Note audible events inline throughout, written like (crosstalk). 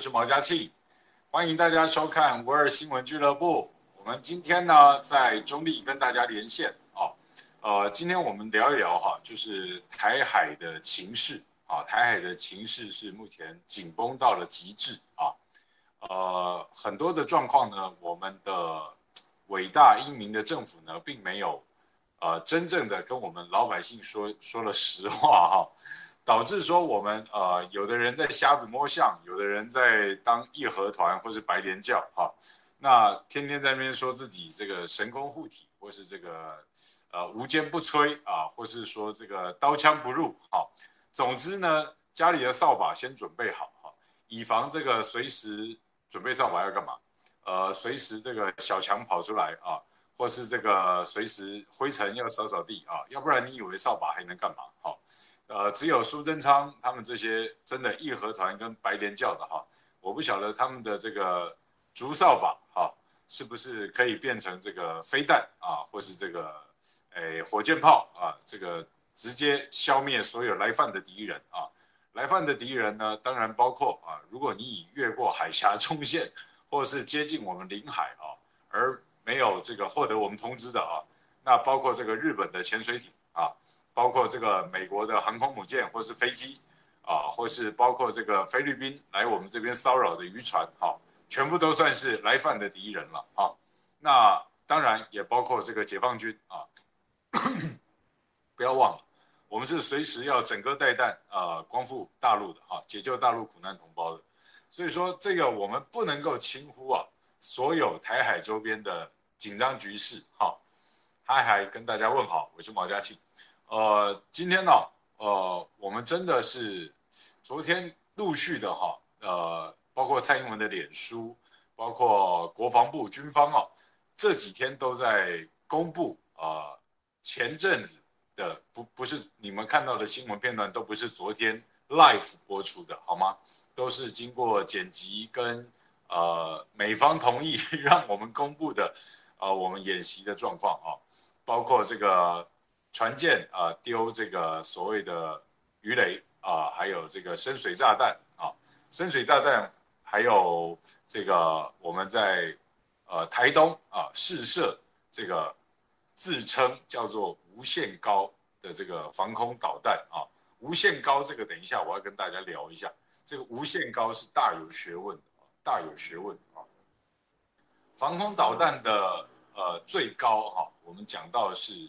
是毛嘉庆，欢迎大家收看五二新闻俱乐部。我们今天呢在中立跟大家连线啊，呃，今天我们聊一聊哈，就是台海的情势啊，台海的情势是目前紧绷到了极致啊，呃，很多的状况呢，我们的伟大英明的政府呢，并没有呃真正的跟我们老百姓说说了实话哈。导致说我们呃，有的人在瞎子摸象，有的人在当义和团或是白莲教哈，那天天在那边说自己这个神功护体，或是这个呃无坚不摧啊，或是说这个刀枪不入哈。总之呢，家里的扫把先准备好哈，以防这个随时准备扫把要干嘛？呃，随时这个小强跑出来啊，或是这个随时灰尘要扫扫地啊，要不然你以为扫把还能干嘛？好。呃，只有苏贞昌他们这些真的义和团跟白莲教的哈，我不晓得他们的这个竹扫把哈，是不是可以变成这个飞弹啊，或是这个诶火箭炮啊，这个直接消灭所有来犯的敌人啊。来犯的敌人呢，当然包括啊，如果你已越过海峡中线，或是接近我们领海啊，而没有这个获得我们通知的啊，那包括这个日本的潜水艇啊。包括这个美国的航空母舰或是飞机，啊，或是包括这个菲律宾来我们这边骚扰的渔船，哈，全部都算是来犯的敌人了，哈。那当然也包括这个解放军啊，(coughs) 不要忘了，我们是随时要整个带弹啊，光复大陆的，哈，解救大陆苦难同胞的。所以说，这个我们不能够轻忽啊，所有台海周边的紧张局势，哈。嗨嗨，跟大家问好，我是毛家庆。呃，今天呢，呃，我们真的是昨天陆续的哈，呃，包括蔡英文的脸书，包括国防部军方啊，这几天都在公布啊，呃，前阵子的不不是你们看到的新闻片段，都不是昨天 live 播出的，好吗？都是经过剪辑跟呃美方同意 (laughs) 让我们公布的，呃，我们演习的状况啊，包括这个。船舰啊，丢这个所谓的鱼雷啊，还有这个深水炸弹啊，深水炸弹，还有这个我们在呃台东啊试射这个自称叫做无限高的这个防空导弹啊，无限高这个等一下我要跟大家聊一下，这个无限高是大有学问的，大有学问啊。防空导弹的呃最高哈，我们讲到的是。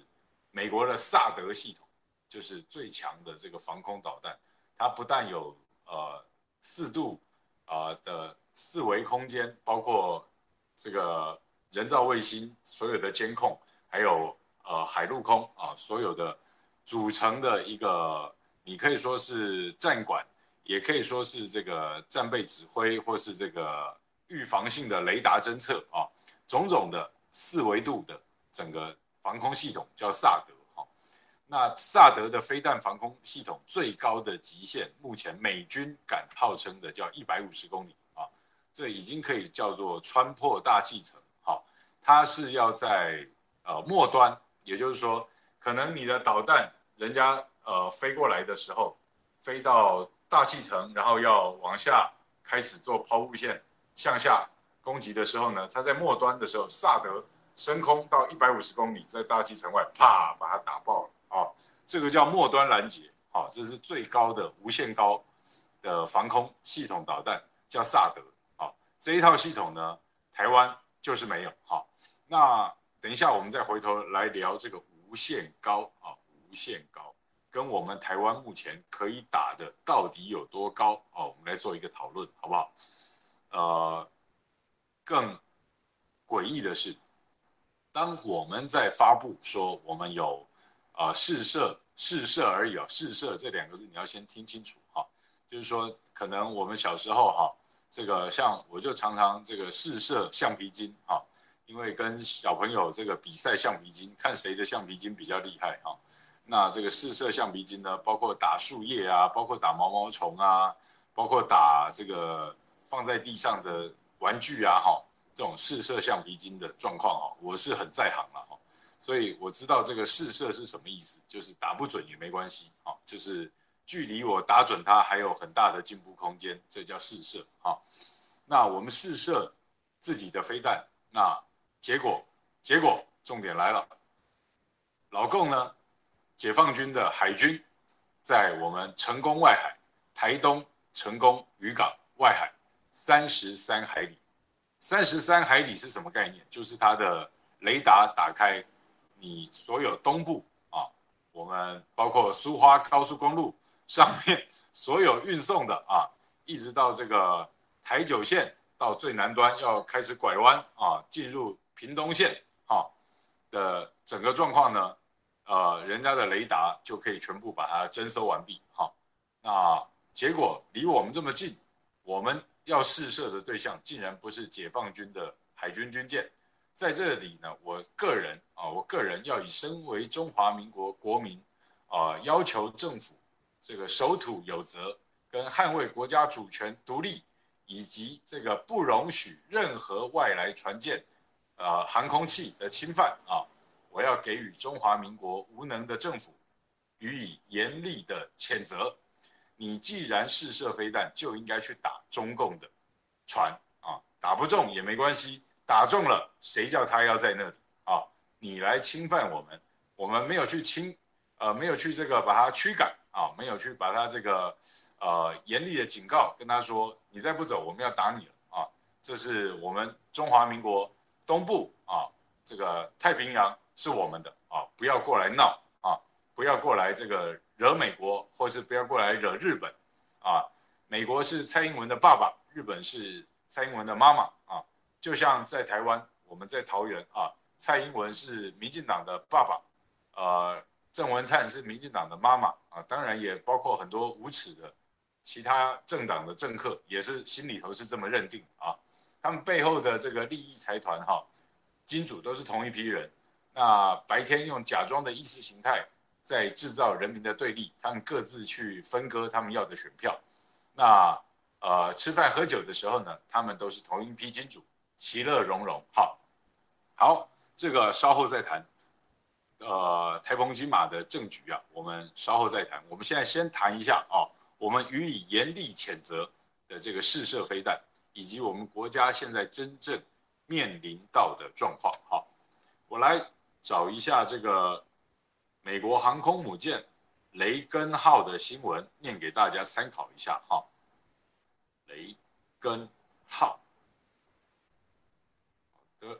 美国的萨德系统就是最强的这个防空导弹，它不但有呃四度啊、的四维空间，包括这个人造卫星所有的监控，还有呃海陆空啊所有的组成的一个，你可以说是战管，也可以说是这个战备指挥，或是这个预防性的雷达侦测啊，种种的四维度的整个。防空系统叫萨德哈，那萨德的飞弹防空系统最高的极限，目前美军敢号称的叫一百五十公里啊，这已经可以叫做穿破大气层。好，它是要在呃末端，也就是说，可能你的导弹人家呃飞过来的时候，飞到大气层，然后要往下开始做抛物线向下攻击的时候呢，它在末端的时候，萨德。升空到一百五十公里，在大气层外，啪，把它打爆了啊！这个叫末端拦截，啊，这是最高的无限高的防空系统导弹，叫萨德。啊，这一套系统呢，台湾就是没有。好，那等一下我们再回头来聊这个无限高啊，无限高跟我们台湾目前可以打的到底有多高？哦，我们来做一个讨论，好不好？呃，更诡异的是。当我们在发布说我们有啊试射试射而已哦，试射这两个字你要先听清楚哈，就是说可能我们小时候哈，这个像我就常常这个试射橡皮筋哈，因为跟小朋友这个比赛橡皮筋，看谁的橡皮筋比较厉害哈。那这个试射橡皮筋呢，包括打树叶啊，包括打毛毛虫啊，包括打这个放在地上的玩具啊哈，这种试射橡皮筋的状况哦，我是很在行了哈。所以我知道这个试射是什么意思，就是打不准也没关系，啊，就是距离我打准它还有很大的进步空间，这叫试射，啊。那我们试射自己的飞弹，那结果结果重点来了，老共呢，解放军的海军在我们成功外海台东成功渔港外海三十三海里，三十三海里是什么概念？就是它的雷达打开。你所有东部啊，我们包括苏花高速公路上面 (laughs) 所有运送的啊，一直到这个台九线到最南端要开始拐弯啊，进入屏东线啊的整个状况呢，呃，人家的雷达就可以全部把它侦收完毕。好，那结果离我们这么近，我们要试射的对象竟然不是解放军的海军军舰。在这里呢，我个人啊，我个人要以身为中华民国国民啊，要求政府这个守土有责，跟捍卫国家主权独立，以及这个不容许任何外来船舰、呃航空器的侵犯啊，我要给予中华民国无能的政府予以严厉的谴责。你既然试射飞弹，就应该去打中共的船啊，打不中也没关系。打中了，谁叫他要在那里啊？你来侵犯我们，我们没有去侵，呃，没有去这个把他驱赶啊，没有去把他这个呃严厉的警告，跟他说，你再不走，我们要打你了啊！这是我们中华民国东部啊，这个太平洋是我们的啊，不要过来闹啊，不要过来这个惹美国，或是不要过来惹日本啊。美国是蔡英文的爸爸，日本是蔡英文的妈妈啊。就像在台湾，我们在桃园啊，蔡英文是民进党的爸爸，呃，郑文灿是民进党的妈妈啊，当然也包括很多无耻的其他政党的政客，也是心里头是这么认定啊，他们背后的这个利益财团哈，金主都是同一批人，那白天用假装的意识形态在制造人民的对立，他们各自去分割他们要的选票，那呃吃饭喝酒的时候呢，他们都是同一批金主。其乐融融，好，好，这个稍后再谈。呃，台澎金马的政局啊，我们稍后再谈。我们现在先谈一下啊，我们予以严厉谴责的这个试射飞弹，以及我们国家现在真正面临到的状况。好，我来找一下这个美国航空母舰雷根号的新闻，念给大家参考一下哈。雷根号的。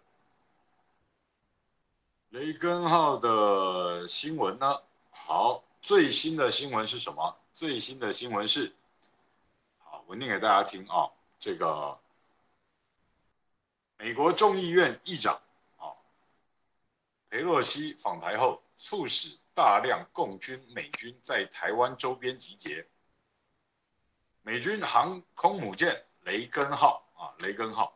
雷根号的新闻呢？好，最新的新闻是什么？最新的新闻是，好，我念给大家听啊。这个美国众议院议长啊，裴洛西访台后，促使大量共军美军在台湾周边集结。美军航空母舰雷根号啊，雷根号，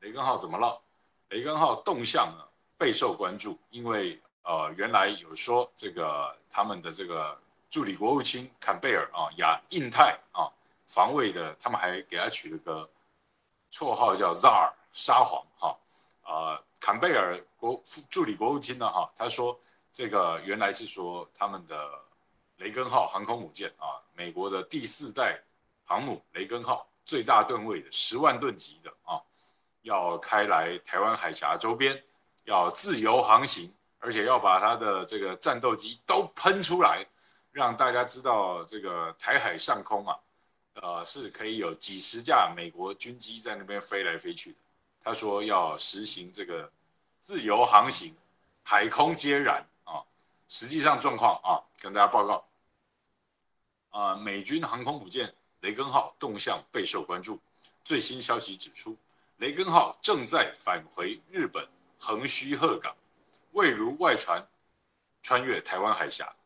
雷根号怎么了？雷根号动向呢？备受关注，因为呃，原来有说这个他们的这个助理国务卿坎贝尔啊，亚印太啊防卫的，他们还给他取了个绰号叫 “zar” 沙皇”哈啊，坎贝尔国助理国务卿呢哈，他说这个原来是说他们的雷根号航空母舰啊，美国的第四代航母雷根号最大吨位的十万吨级的啊，要开来台湾海峡周边。要自由航行，而且要把它的这个战斗机都喷出来，让大家知道这个台海上空啊，呃，是可以有几十架美国军机在那边飞来飞去的。他说要实行这个自由航行，海空接壤。实际上状况啊，跟大家报告。啊，美军航空母舰“雷根号”动向备受关注。最新消息指出，“雷根号”正在返回日本横须贺港，未如外传穿越台湾海峡。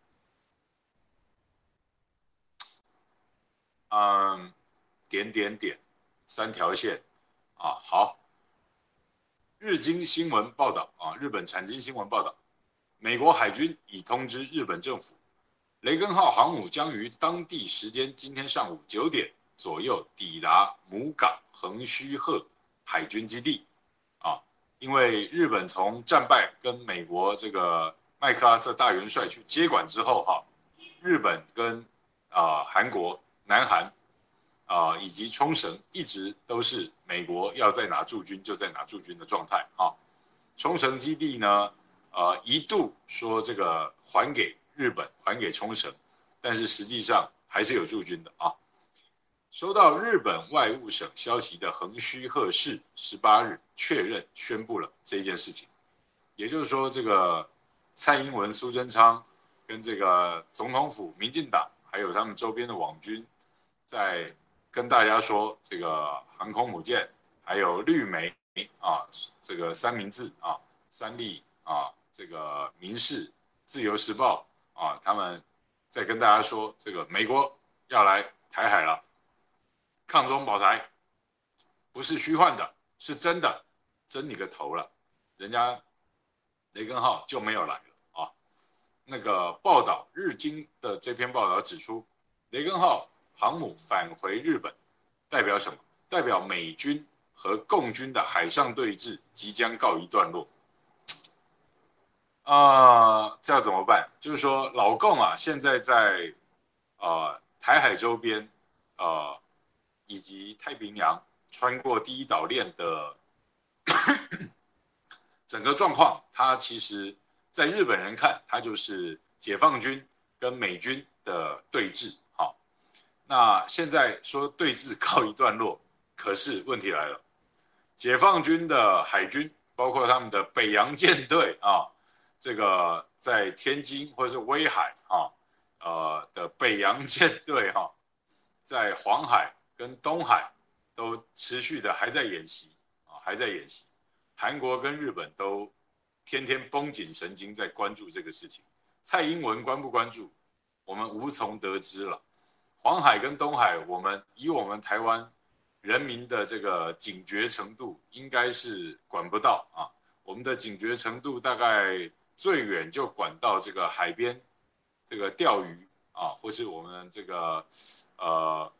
嗯，点点点，三条线啊，好。日经新闻报道啊，日本产经新闻报道，美国海军已通知日本政府，雷根号航母将于当地时间今天上午九点左右抵达母港横须贺海军基地啊，因为日本从战败跟美国这个麦克阿瑟大元帅去接管之后哈，日本跟啊韩国、南韩。啊，以及冲绳一直都是美国要在哪驻军就在哪驻军的状态啊。冲绳基地呢，呃，一度说这个还给日本，还给冲绳，但是实际上还是有驻军的啊。收到日本外务省消息的横须贺市十八日确认宣布了这件事情，也就是说，这个蔡英文、苏贞昌跟这个总统府、民进党还有他们周边的网军在。跟大家说，这个航空母舰，还有绿媒啊，这个三明治啊，三立啊，这个民事、自由时报啊，他们在跟大家说，这个美国要来台海了，抗中保台，不是虚幻的，是真的，真你个头了，人家雷根号就没有来了啊。那个报道，日经的这篇报道指出，雷根号。航母返回日本，代表什么？代表美军和共军的海上对峙即将告一段落。啊、呃，这要怎么办？就是说，老共啊，现在在、呃、台海周边啊、呃，以及太平洋穿过第一岛链的整个状况，它其实在日本人看，它就是解放军跟美军的对峙。好那现在说对峙告一段落，可是问题来了，解放军的海军，包括他们的北洋舰队啊，这个在天津或者是威海啊，呃的北洋舰队哈，在黄海跟东海都持续的还在演习啊，还在演习。韩国跟日本都天天绷紧神经在关注这个事情，蔡英文关不关注，我们无从得知了。黄海跟东海，我们以我们台湾人民的这个警觉程度，应该是管不到啊。我们的警觉程度大概最远就管到这个海边，这个钓鱼啊，或是我们这个呃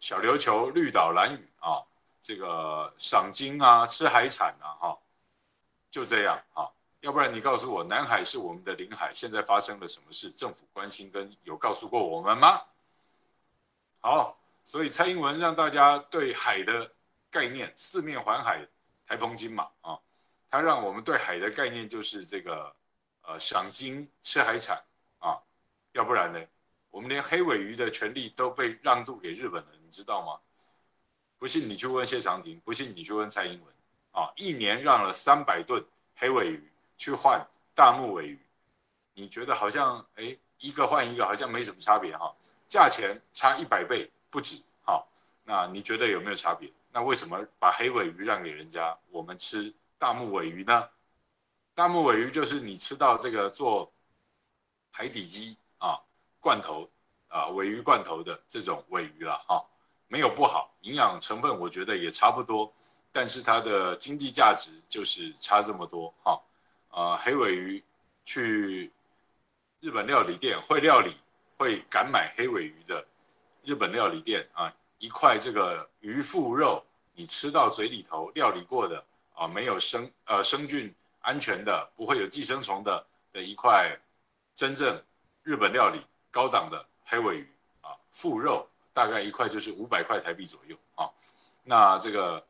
小琉球、绿岛、兰屿啊，这个赏金啊、吃海产啊，哈，就这样啊。要不然你告诉我，南海是我们的领海，现在发生了什么事？政府关心跟有告诉过我们吗？好，所以蔡英文让大家对海的概念四面环海，台风金马啊，他让我们对海的概念就是这个呃赏金吃海产啊，要不然呢，我们连黑尾鱼的权利都被让渡给日本了，你知道吗？不信你去问谢长廷，不信你去问蔡英文啊，一年让了三百吨黑尾鱼去换大目尾鱼，你觉得好像哎一个换一个好像没什么差别哈？价钱差一百倍不止，好，那你觉得有没有差别？那为什么把黑尾鱼让给人家，我们吃大目尾鱼呢？大目尾鱼就是你吃到这个做海底鸡啊罐头啊尾鱼罐头的这种尾鱼了哈，没有不好，营养成分我觉得也差不多，但是它的经济价值就是差这么多哈。啊，黑尾鱼去日本料理店会料理。会敢买黑尾鱼的日本料理店啊，一块这个鱼腹肉，你吃到嘴里头料理过的啊，没有生呃生菌安全的，不会有寄生虫的的一块真正日本料理高档的黑尾鱼啊，腹肉大概一块就是五百块台币左右啊，那这个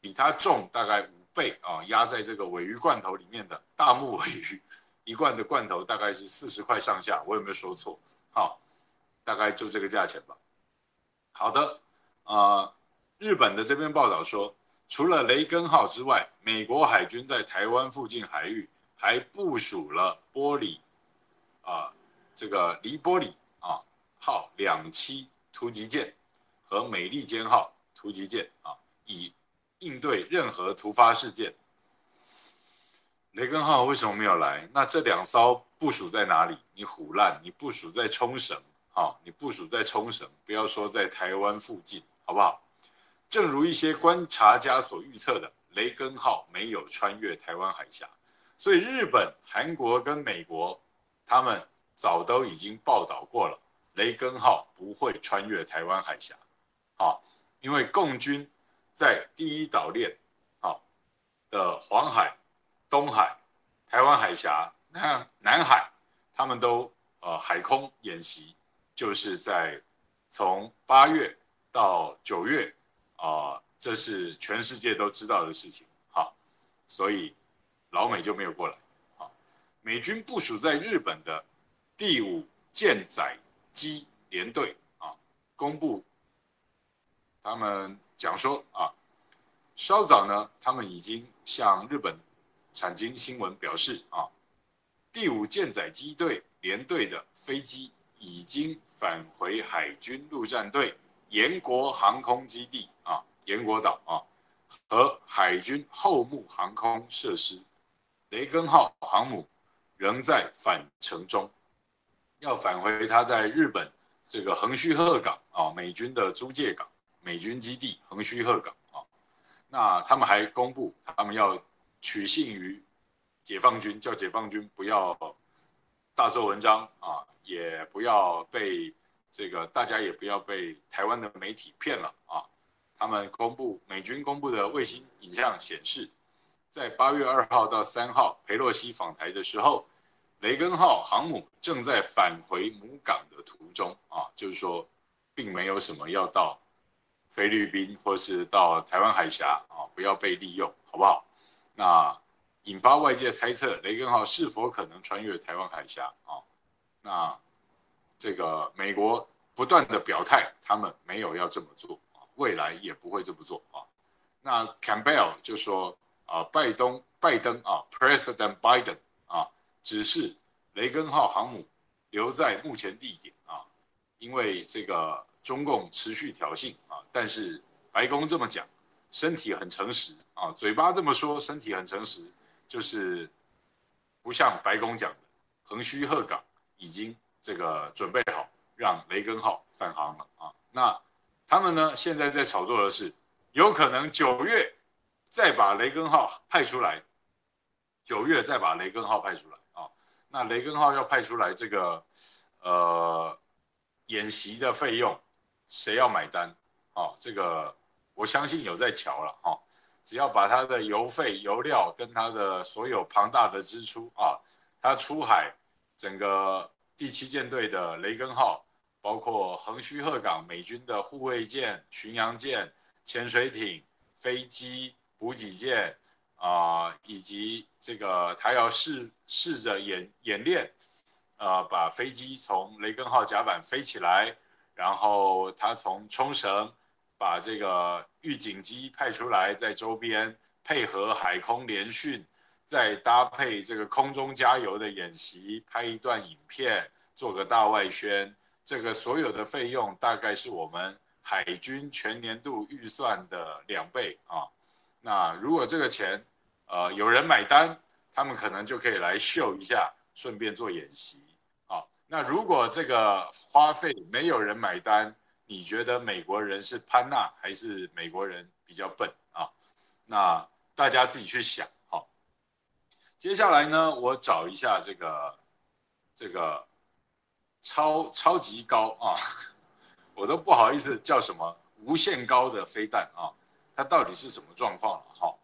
比它重大概五倍啊，压在这个尾鱼罐头里面的大目尾鱼一罐的罐头大概是四十块上下，我有没有说错？好，大概就这个价钱吧。好的，啊、日本的这边报道说，除了雷根号之外，美国海军在台湾附近海域还部署了波里啊、这个黎波里啊号两栖突击舰和美利坚号突击舰啊，以应对任何突发事件。雷根号为什么没有来？那这两艘部署在哪里？你唬烂，你部署在冲绳啊、你部署在冲绳，不要说在台湾附近，好不好？正如一些观察家所预测的，雷根号没有穿越台湾海峡，所以日本、韩国跟美国，他们早都已经报道过了，雷根号不会穿越台湾海峡，好，因为共军在第一岛链，好，的黄海、东海、台湾海峡、南南海，他们都呃海空演习。就是在从八月到九月啊、这是全世界都知道的事情。好，所以老美就没有过来。好，美军部署在日本的第五舰载机联队啊，公布他们讲说啊，稍早呢，他们已经向日本产经新闻表示啊，第五舰载机队联队的飞机已经。返回海军陆战队岩国航空基地，延国岛啊，和海军后木航空设施，雷根号航母仍在返程中，要返回他在日本这个横须贺港啊，美军的租借港，美军基地横须贺港啊。那他们还公布，他们要取信于解放军，叫解放军不要大做文章啊。也不要被这个，大家也不要被台湾的媒体骗了啊！他们公布美军公布的卫星影像显示，在八月二号到三号，佩洛西访台的时候，雷根号航母正在返回母港的途中啊，就是说，并没有什么要到菲律宾或是到台湾海峡啊，不要被利用，好不好？那引发外界猜测，雷根号是否可能穿越台湾海峡啊？那这个美国不断的表态，他们没有要这么做，未来也不会这么做啊。那 Campbell 就说啊，拜登拜登啊，President Biden 啊，只是雷根号航母留在目前地点啊，因为这个中共持续挑衅啊，但是白宫这么讲，身体很诚实啊，嘴巴这么说，身体很诚实，就是不像白宫讲的横须贺港。已经这个准备好让雷根号返航了啊！那他们呢？现在在炒作的是，有可能九月再把雷根号派出来，九月再把雷根号派出来啊！那雷根号要派出来，这个呃演习的费用谁要买单？啊，这个我相信有在瞧了啊！只要把他的油费、油料跟他的所有庞大的支出啊，他出海。整个第七舰队的雷根号，包括横须贺港美军的护卫舰、巡洋舰、潜水艇、飞机、补给舰啊、以及这个他要试试着演演练，呃，把飞机从雷根号甲板飞起来，然后他从冲绳把这个预警机派出来，在周边配合海空联训。再搭配这个空中加油的演习，拍一段影片，做个大外宣，这个所有的费用大概是我们海军全年度预算的两倍啊。那如果这个钱，呃，有人买单，他们可能就可以来秀一下，顺便做演习啊。那如果这个花费没有人买单，你觉得美国人是潘娜还是美国人比较笨啊？那大家自己去想。好接下来呢，我找一下这个这个超超级高啊，我都不好意思叫什么无限高的飞弹啊，它到底是什么状况了哈？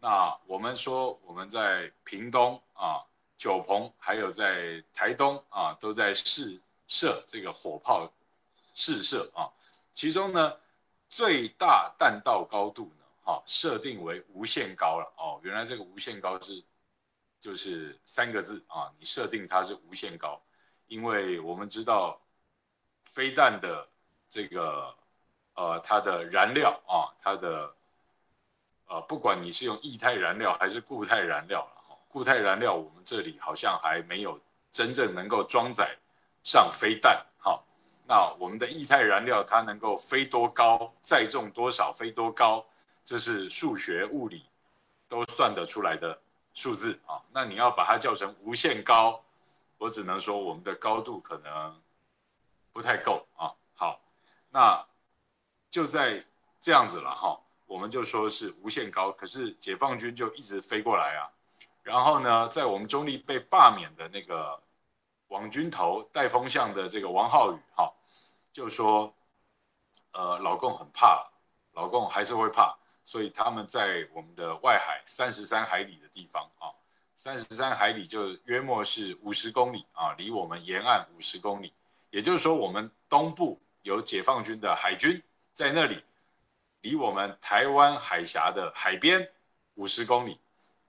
那我们说我们在屏东啊、九鹏，还有在台东啊，都在试射这个火炮试射啊，其中呢最大弹道高度呢，哈，设定为无限高了哦，原来这个无限高是。就是三个字啊，你设定它是无限高，因为我们知道飞弹的这个呃它的燃料啊，它的呃不管你是用液态燃料还是固态燃料了，固态燃料我们这里好像还没有真正能够装载上飞弹哈，那我们的液态燃料它能够飞多高，载重多少，飞多高，这是数学物理都算得出来的。数字啊，那你要把它叫成无限高，我只能说我们的高度可能不太够啊。好，那就在这样子了哈，我们就说是无限高，可是解放军就一直飞过来啊。然后呢，在我们中立被罢免的那个网军头带风向的这个王浩宇哈，就说，呃，老共很怕，老共还是会怕，所以他们在我们的外海三十三海里的地方啊。三十三海里就约莫是五十公里啊，离我们沿岸五十公里，也就是说，我们东部有解放军的海军在那里，离我们台湾海峡的海边五十公里。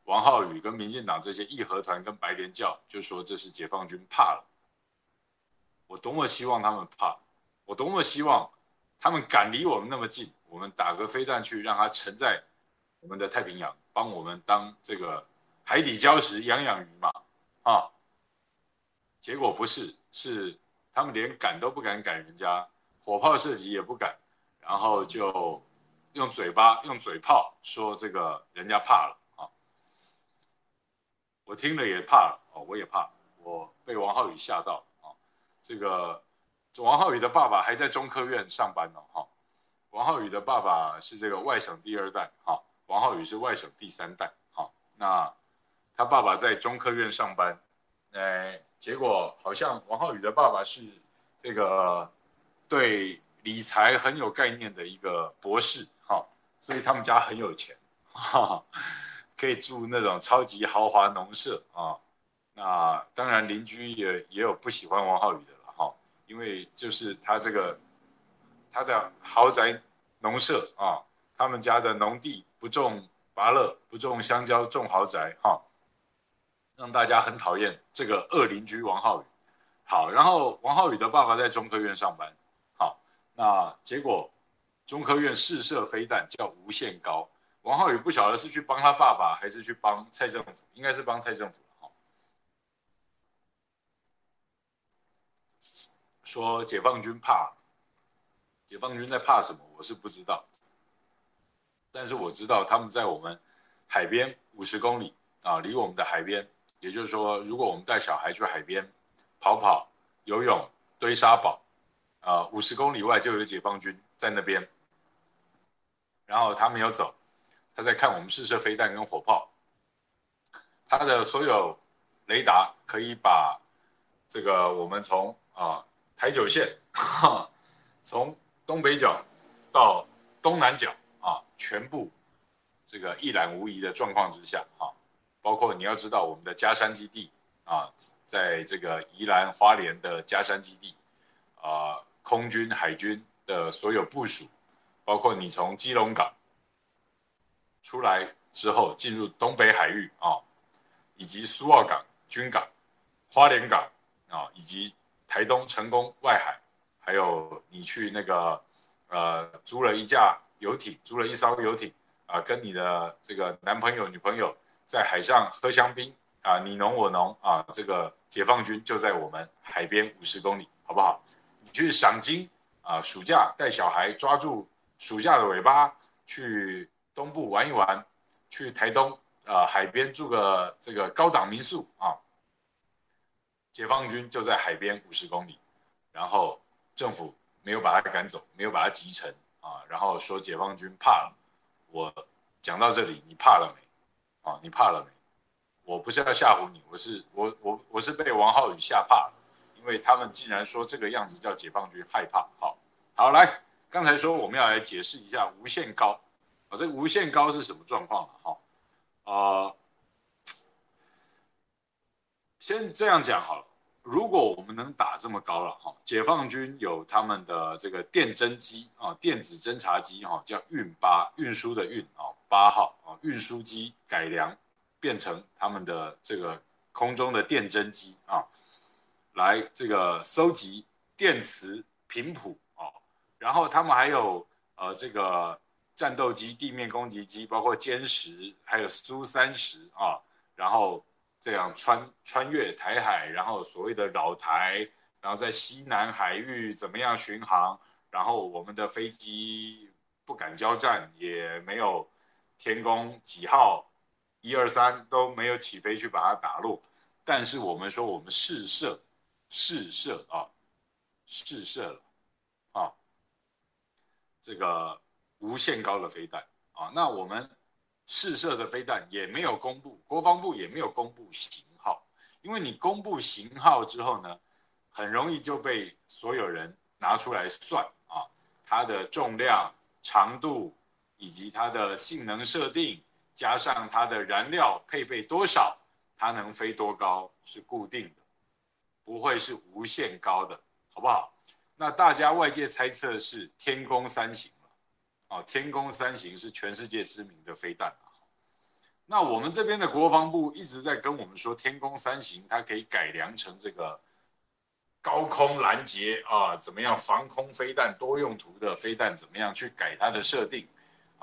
王浩宇跟民进党这些义和团跟白莲教就说这是解放军怕了，我多么希望他们怕，我多么希望他们敢离我们那么近，我们打个飞弹去让它沉在我们的太平洋，帮我们当这个。海底礁石养养鱼嘛，啊，结果不是，是他们连赶都不敢赶人家，火炮射击也不敢，然后就用嘴巴用嘴炮说这个人家怕了啊，我听了也怕了哦，我也怕，我被王浩宇吓到啊，这个王浩宇的爸爸还在中科院上班呢哈，王浩宇的爸爸是这个外省第二代哈，王浩宇是外省第三代哈，那。他爸爸在中科院上班，哎，结果好像王浩宇的爸爸是这个对理财很有概念的一个博士，哈，所以他们家很有钱，哈，可以住那种超级豪华农舍啊。那当然邻居也也有不喜欢王浩宇的了，哈，因为就是他这个他的豪宅农舍啊，他们家的农地不种芭乐，不种香蕉，种豪宅，哈。让大家很讨厌这个恶邻居王浩宇。好，然后王浩宇的爸爸在中科院上班。好，那结果中科院试射飞弹叫无限高。王浩宇不晓得是去帮他爸爸还是去帮蔡政府，应该是帮蔡政府。好，说解放军怕，解放军在怕什么？我是不知道，但是我知道他们在我们海边五十公里啊，离我们的海边。也就是说，如果我们带小孩去海边跑跑、游泳、堆沙堡，啊，五十公里外就有解放军在那边，然后他没有走，他在看我们试射飞弹跟火炮，他的所有雷达可以把这个我们从啊台九线，(laughs) 从东北角到东南角啊，全部这个一览无遗的状况之下啊。包括你要知道我们的佳山基地啊，在这个宜兰花莲的佳山基地啊，空军海军的所有部署，包括你从基隆港出来之后进入东北海域啊，以及苏澳港军港、花莲港啊，以及台东成功外海，还有你去那个呃租了一架游艇，租了一艘游艇啊，跟你的这个男朋友女朋友。在海上喝香槟啊，你侬我侬啊，这个解放军就在我们海边五十公里，好不好？你去赏金啊，暑假带小孩抓住暑假的尾巴去东部玩一玩，去台东啊海边住个这个高档民宿啊，解放军就在海边五十公里，然后政府没有把他赶走，没有把他击沉啊，然后说解放军怕了。我讲到这里，你怕了没？啊，你怕了没？我不是要吓唬你，我是我我我是被王浩宇吓怕了，因为他们竟然说这个样子叫解放军害怕。好，好来，刚才说我们要来解释一下无限高啊，这无限高是什么状况啊？哈，啊，先这样讲好了。如果我们能打这么高了哈，解放军有他们的这个电侦机啊，电子侦察机哈，叫运八，运输的运啊。八号啊，运输机改良变成他们的这个空中的电侦机啊，来这个收集电磁频谱啊，然后他们还有呃这个战斗机、地面攻击机，包括歼十，还有苏三十啊，然后这样穿穿越台海，然后所谓的扰台，然后在西南海域怎么样巡航，然后我们的飞机不敢交战，也没有。天宫几号，一二三都没有起飞去把它打落，但是我们说我们试射，试射啊，试射了啊，这个无限高的飞弹啊，那我们试射的飞弹也没有公布，国防部也没有公布型号，因为你公布型号之后呢，很容易就被所有人拿出来算啊，它的重量、长度以及它的性能设定，加上它的燃料配备多少，它能飞多高是固定的，不会是无限高的，好不好？那大家外界猜测是天宫三型，哦，天宫三型是全世界知名的飞弹。那我们这边的国防部一直在跟我们说，天宫三型它可以改良成这个高空拦截啊，怎么样防空飞弹多用途的飞弹，怎么样去改它的设定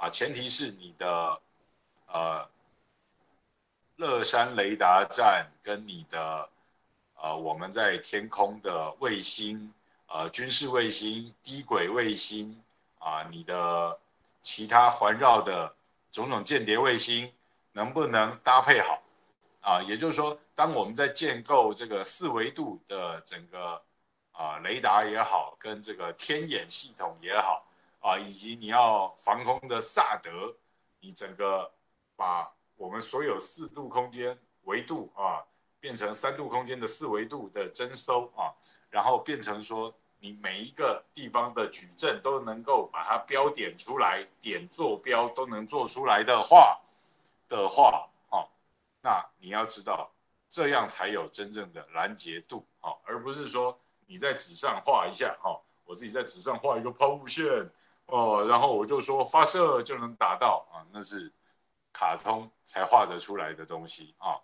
啊？前提是你的呃乐山雷达站跟你的呃我们在天空的卫星。呃，军事卫星、低轨卫星啊，你的其他环绕的种种间谍卫星能不能搭配好啊？也就是说，当我们在建构这个四维度的整个啊雷达也好，跟这个天眼系统也好啊，以及你要防空的萨德，你整个把我们所有四度空间维度啊变成三度空间的四维度的征收啊，然后变成说。你每一个地方的矩阵都能够把它标点出来，点坐标都能做出来的话的话，哦，那你要知道，这样才有真正的拦截度，哦，而不是说你在纸上画一下，哦，我自己在纸上画一个抛物线，哦，然后我就说发射就能达到，啊，那是卡通才画得出来的东西，啊，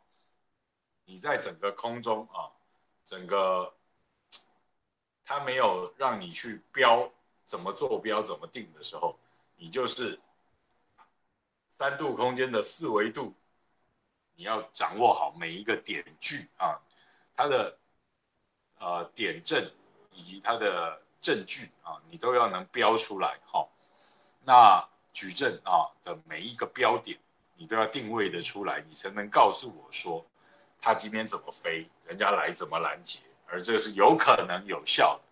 你在整个空中，啊，整个。他没有让你去标怎么坐标怎么定的时候，你就是三度空间的四维度，你要掌握好每一个点距啊，它的呃点阵以及它的证据啊，你都要能标出来哈。那矩阵啊的每一个标点，你都要定位的出来，你才能告诉我说，他今天怎么飞，人家来怎么拦截。而这个是有可能有效的，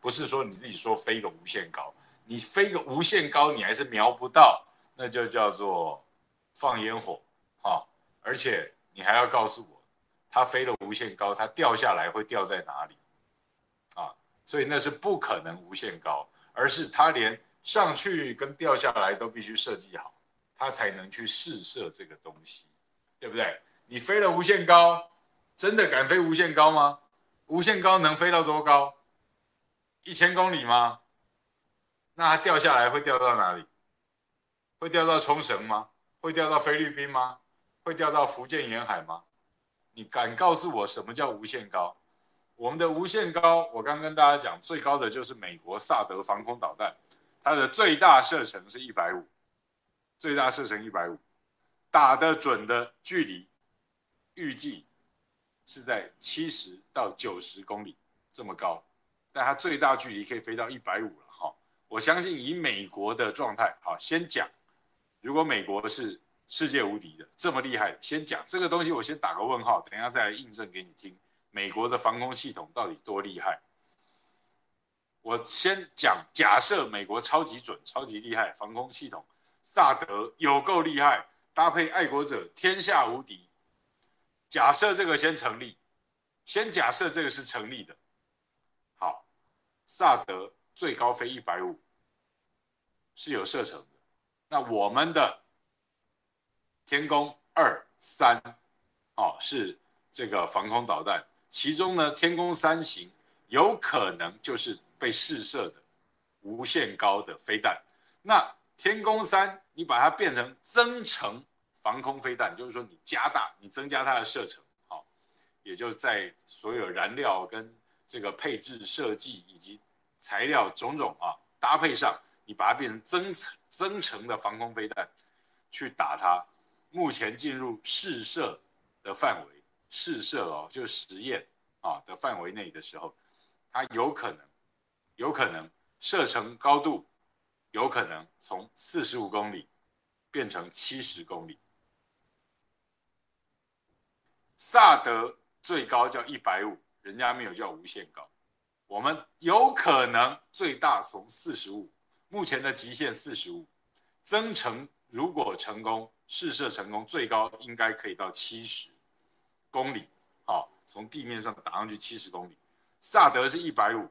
不是说你自己说飞个无限高，你飞个无限高，你还是瞄不到，那就叫做放烟火啊！而且你还要告诉我，它飞了无限高，它掉下来会掉在哪里？所以那是不可能无限高，而是它连上去跟掉下来都必须设计好，它才能去试射这个东西，对不对？你飞了无限高，真的敢飞无限高吗？无限高能飞到多高？一千公里吗？那它掉下来会掉到哪里？会掉到冲绳吗？会掉到菲律宾吗？会掉到福建沿海吗？你敢告诉我什么叫无限高？我们的无限高，我刚跟大家讲，最高的就是美国萨德防空导弹，它的最大射程是一百五，最大射程一百五，打得准的距离，预计。是在七十到九十公里这么高，但它最大距离可以飞到一百五了哈。我相信以美国的状态，好，先讲，如果美国是世界无敌的这么厉害，先讲这个东西，我先打个问号，等一下再来印证给你听，美国的防空系统到底多厉害？我先讲，假设美国超级准、超级厉害，防空系统萨德有够厉害，搭配爱国者天下无敌。假设这个先成立，先假设这个是成立的。好，萨德最高飞一百五，是有射程的。那我们的天宫二三，哦，是这个防空导弹。其中呢，天宫三型有可能就是被试射的无限高的飞弹。那天宫三，你把它变成增程。防空飞弹就是说，你加大、你增加它的射程，好，也就在所有燃料跟这个配置设计以及材料种种啊搭配上，你把它变成增程增程的防空飞弹去打它。目前进入试射的范围，试射哦，就是实验啊的范围内的时候，它有可能有可能射程高度有可能从四十五公里变成七十公里。萨德最高叫一百五，人家没有叫无限高。我们有可能最大从四十五，目前的极限四十五，增程如果成功试射成功，最高应该可以到七十公里，好，从地面上打上去七十公里。萨德是一百五，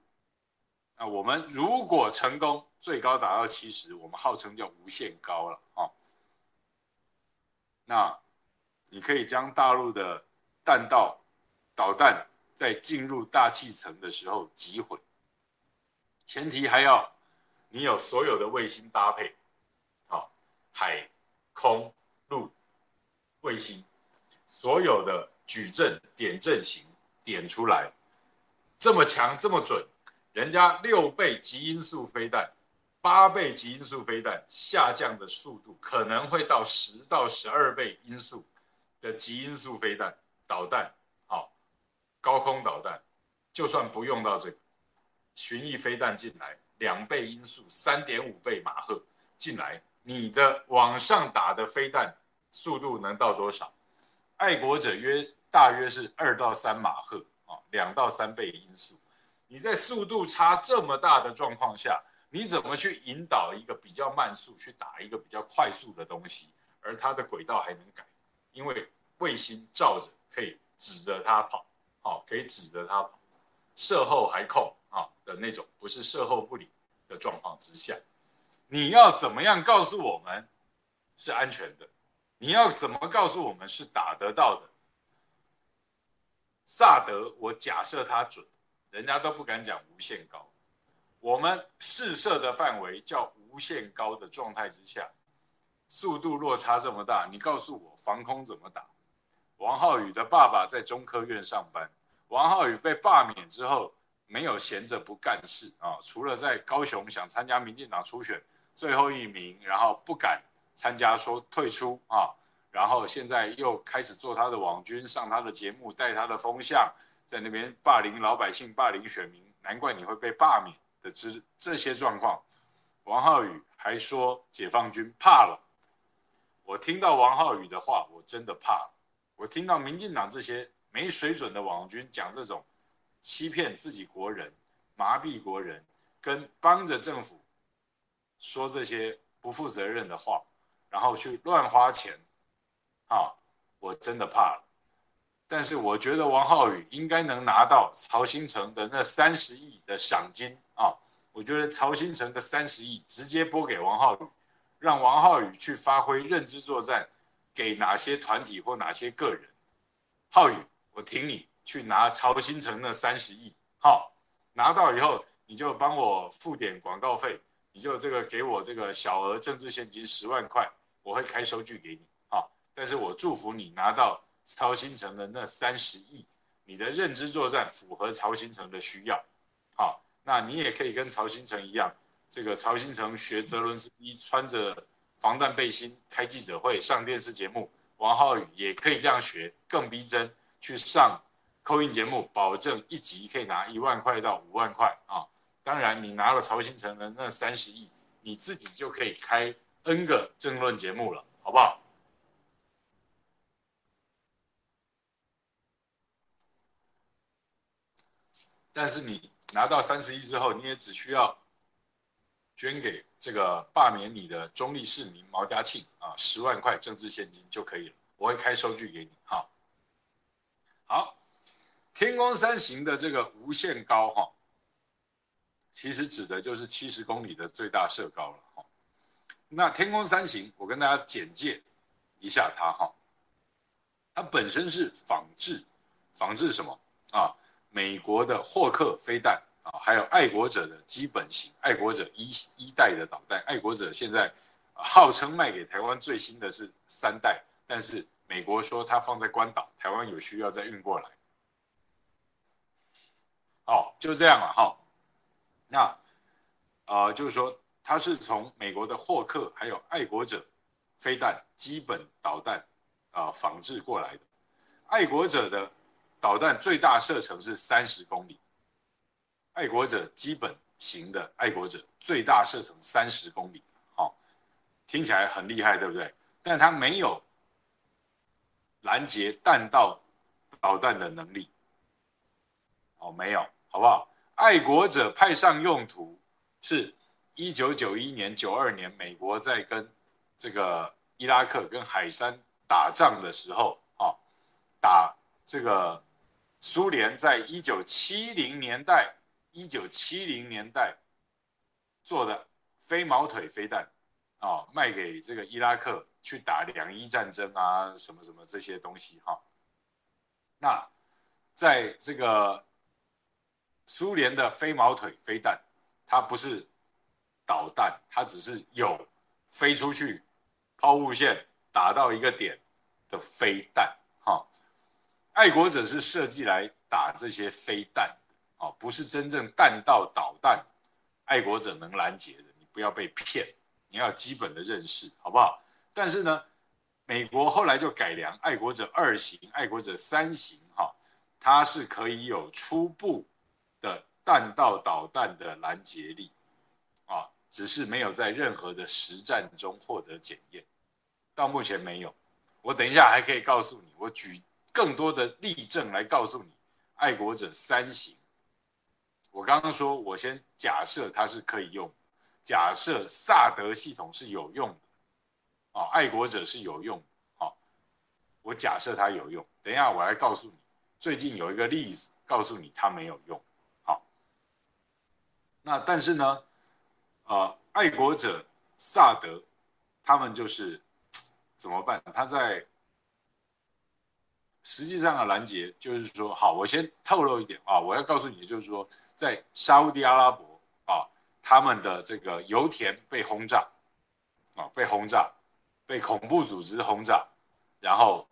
那我们如果成功，最高达到七十，我们号称叫无限高了啊。那你可以将大陆的弹道导弹在进入大气层的时候击毁，前提还要你有所有的卫星搭配，好，海空陆卫星，所有的矩阵点阵型点出来。这么强，这么准，人家六倍极音速飞弹，八倍极音速飞弹下降的速度可能会到十到十二倍音速的极音速飞弹导弹，好，高空导弹，就算不用到这个巡弋飞弹进来，两倍音速，三点五倍马赫进来，你的往上打的飞弹速度能到多少？爱国者约大约是二到三马赫啊。两到三倍音速，你在速度差这么大的状况下，你怎么去引导一个比较慢速去打一个比较快速的东西？而它的轨道还能改，因为卫星照着可以指着它跑，好，可以指着它跑，射后还控啊的那种，不是射后不理的状况之下，你要怎么样告诉我们是安全的？你要怎么告诉我们是打得到的？萨德，我假设它准，人家都不敢讲无限高。我们试射的范围叫无限高的状态之下，速度落差这么大，你告诉我防空怎么打？王浩宇的爸爸在中科院上班，王浩宇被罢免之后，没有闲着不干事啊，除了在高雄想参加民进党初选最后一名，然后不敢参加，说退出啊。然后现在又开始做他的网军，上他的节目，带他的风向，在那边霸凌老百姓、霸凌选民，难怪你会被罢免的这这些状况。王浩宇还说解放军怕了，我听到王浩宇的话，我真的怕了。我听到民进党这些没水准的网军讲这种欺骗自己国人、麻痹国人，跟帮着政府说这些不负责任的话，然后去乱花钱。啊，我真的怕了，但是我觉得王浩宇应该能拿到曹兴诚的那三十亿的赏金啊！我觉得曹兴诚的三十亿直接拨给王浩宇，让王浩宇去发挥认知作战，给哪些团体或哪些个人，浩宇，我挺你去拿曹兴诚那三十亿，好，拿到以后你就帮我付点广告费，你就这个给我这个小额政治现金十万块，我会开收据给你。但是我祝福你拿到曹兴诚的那三十亿，你的认知作战符合曹兴诚的需要，好，那你也可以跟曹兴诚一样，这个曹兴诚学泽伦斯基穿着防弹背心开记者会上电视节目，王浩宇也可以这样学，更逼真去上 call in 节目，保证一集可以拿一万块到五万块啊！当然，你拿了曹兴诚的那三十亿，你自己就可以开 N 个政论节目了，好不好？但是你拿到三十亿之后，你也只需要捐给这个罢免你的中立市民毛家庆啊，十万块政治现金就可以了，我会开收据给你。好，好，天宫三型的这个无限高哈，其实指的就是七十公里的最大射高了哈。那天宫三型，我跟大家简介一下它哈，它本身是仿制，仿制什么啊？美国的霍克飞弹啊，还有爱国者的基本型，爱国者一一代的导弹，爱国者现在号称卖给台湾最新的是三代，但是美国说它放在关岛，台湾有需要再运过来。哦，就这样了哈。那呃，就是说它是从美国的霍克还有爱国者飞弹基本导弹啊仿制过来的，爱国者的。导弹最大射程是三十公里，爱国者基本型的爱国者最大射程三十公里，好，听起来很厉害，对不对？但它没有拦截弹道导弹的能力，哦，没有，好不好？爱国者派上用途是一九九一年、九二年，美国在跟这个伊拉克跟海山打仗的时候，啊，打这个苏联在一九七零年代、一九七零年代做的飞毛腿飞弹，啊，卖给这个伊拉克去打两伊战争啊，什么什么这些东西，哈。那在这个。苏联的飞毛腿飞弹，它不是导弹，它只是有飞出去抛物线打到一个点的飞弹。爱国者是设计来打这些飞弹的，啊，不是真正弹道导弹，爱国者能拦截的。你不要被骗，你要基本的认识，好不好？但是呢，美国后来就改良爱国者二型、爱国者三型，哈，它是可以有初步。的弹道导弹的拦截力，啊，只是没有在任何的实战中获得检验，到目前没有。我等一下还可以告诉你，我举更多的例证来告诉你，爱国者三型。我刚刚说，我先假设它是可以用，假设萨德系统是有用的，啊，爱国者是有用的，啊，我假设它有用。等一下我来告诉你，最近有一个例子告诉你它没有用。好那但是呢，呃，爱国者萨德他们就是怎么办？他在实际上的拦截就是说，好，我先透露一点啊，我要告诉你，就是说，在沙乌地阿拉伯啊，他们的这个油田被轰炸啊，被轰炸，被恐怖组织轰炸，然后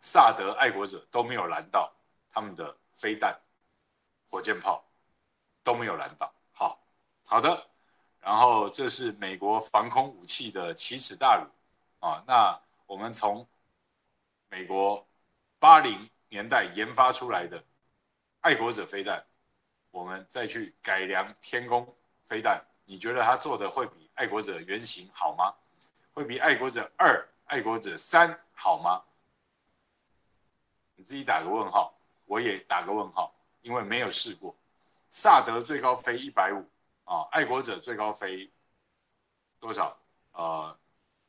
萨德爱国者都没有拦到他们的飞弹、火箭炮都没有拦到。好好的，然后这是美国防空武器的奇耻大辱啊！那我们从美国八零年代研发出来的爱国者飞弹，我们再去改良天弓飞弹，你觉得它做的会比爱国者原型好吗？会比爱国者二、爱国者三好吗？你自己打个问号，我也打个问号，因为没有试过。萨德最高飞一百五。啊，爱国者最高飞多少？呃，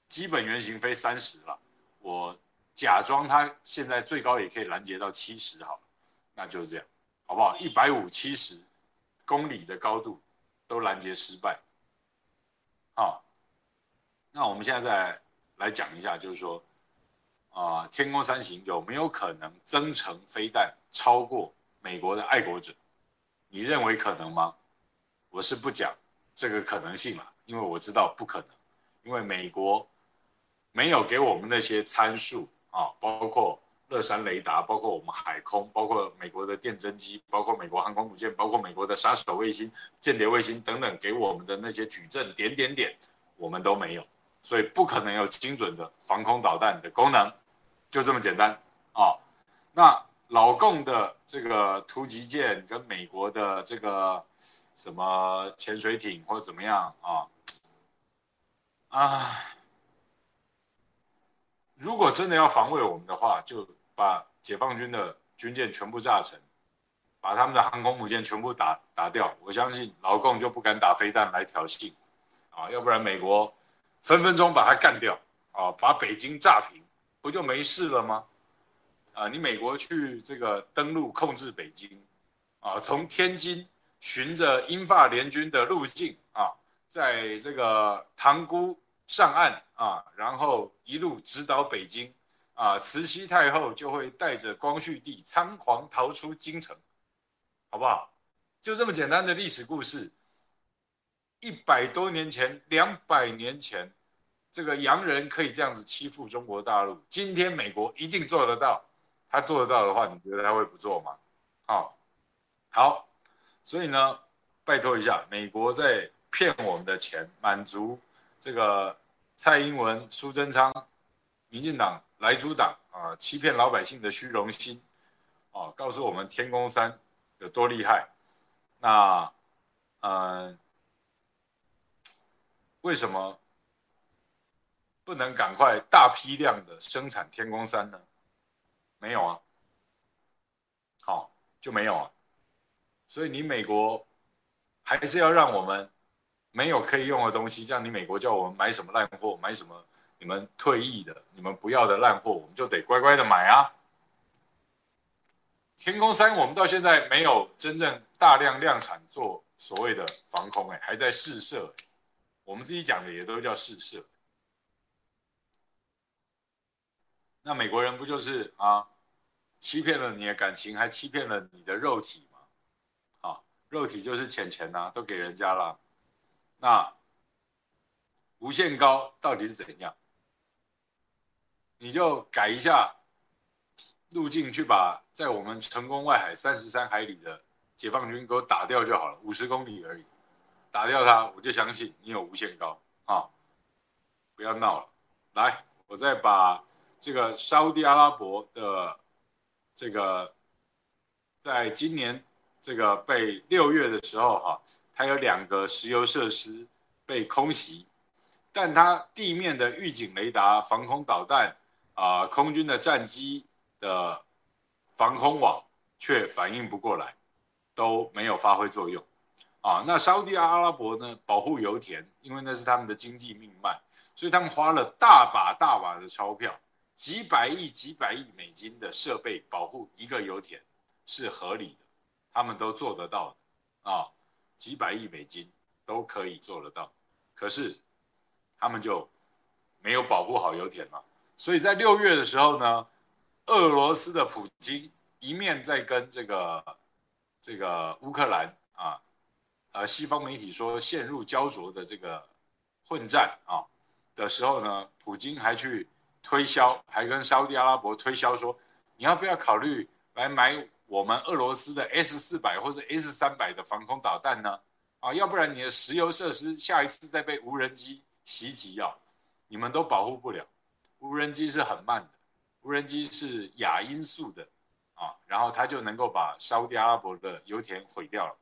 基本原型飞三十了。我假装它现在最高也可以拦截到七十，好，那就是这样，好不好？一百五七十公里的高度都拦截失败。好，那我们现在再来讲一下，就是说，啊、天宫三型有没有可能增程飞弹超过美国的爱国者？你认为可能吗？我是不讲这个可能性了，因为我知道不可能，因为美国没有给我们那些参数啊，包括乐山雷达，包括我们海空，包括美国的电侦机，包括美国航空母舰，包括美国的杀手卫星、间谍卫星等等，给我们的那些矩阵点点点，我们都没有，所以不可能有精准的防空导弹的功能，就这么简单啊。那老共的这个突击舰跟美国的这个。什么潜水艇或者怎么样啊？啊！如果真的要防卫我们的话，就把解放军的军舰全部炸沉，把他们的航空母舰全部打打掉。我相信老共就不敢打飞弹来挑衅啊，要不然美国分分钟把它干掉啊，把北京炸平，不就没事了吗？啊，你美国去这个登陆控制北京啊，从天津。循着英法联军的路径啊，在这个塘沽上岸啊，然后一路直捣北京啊，慈禧太后就会带着光绪帝仓皇逃出京城，好不好？就这么简单的历史故事。一百多年前、两百年前，这个洋人可以这样子欺负中国大陆，今天美国一定做得到。他做得到的话，你觉得他会不做吗？好，好。所以呢，拜托一下，美国在骗我们的钱，满足这个蔡英文、苏贞昌、民进党、莱猪党啊，欺骗老百姓的虚荣心，啊，告诉我们天宫三有多厉害。那，呃，为什么不能赶快大批量的生产天宫三呢？没有啊，好，就没有啊。所以你美国还是要让我们没有可以用的东西，这样你美国叫我们买什么烂货，买什么你们退役的、你们不要的烂货，我们就得乖乖的买啊。天空三，我们到现在没有真正大量量产做所谓的防空，哎，还在试射。我们自己讲的也都叫试射。那美国人不就是啊，欺骗了你的感情，还欺骗了你的肉体吗？啊，肉体就是钱钱呐，都给人家了。那无限高到底是怎样？你就改一下。路径去把在我们成功外海三十三海里的解放军给我打掉就好了，五十公里而已，打掉它，我就相信你有无限高啊！不要闹了，来，我再把这个沙乌地阿拉伯的这个，在今年这个被六月的时候哈，它有两个石油设施被空袭，但它地面的预警雷达、防空导弹啊，空军的战机。的防空网却反应不过来，都没有发挥作用啊。那沙乌地阿拉伯呢？保护油田，因为那是他们的经济命脉，所以他们花了大把大把的钞票，几百亿、几百亿美金的设备保护一个油田是合理的，他们都做得到的啊。几百亿美金都可以做得到，可是他们就没有保护好油田嘛。所以在六月的时候呢，俄罗斯的普京一面在跟这个这个乌克兰啊，呃，西方媒体说陷入焦灼的这个混战啊的时候呢，普京还去推销，还跟沙乌地阿拉伯推销说，你要不要考虑来买我们俄罗斯的 S 四百或者 S 三百的防空导弹呢？啊，要不然你的石油设施下一次再被无人机袭击啊，你们都保护不了，无人机是很慢的。无人机是亚音速的啊，然后它就能够把沙乌地阿拉伯的油田毁掉了。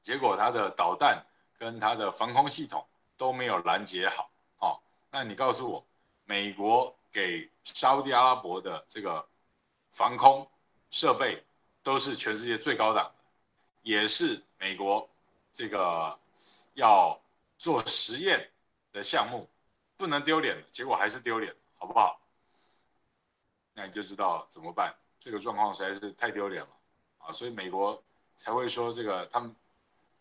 结果它的导弹跟它的防空系统都没有拦截好。哦，那你告诉我，美国给沙乌地阿拉伯的这个防空设备都是全世界最高档的，也是美国这个要做实验的项目，不能丢脸，结果还是丢脸，好不好？那你就知道怎么办，这个状况实在是太丢脸了啊！所以美国才会说这个他们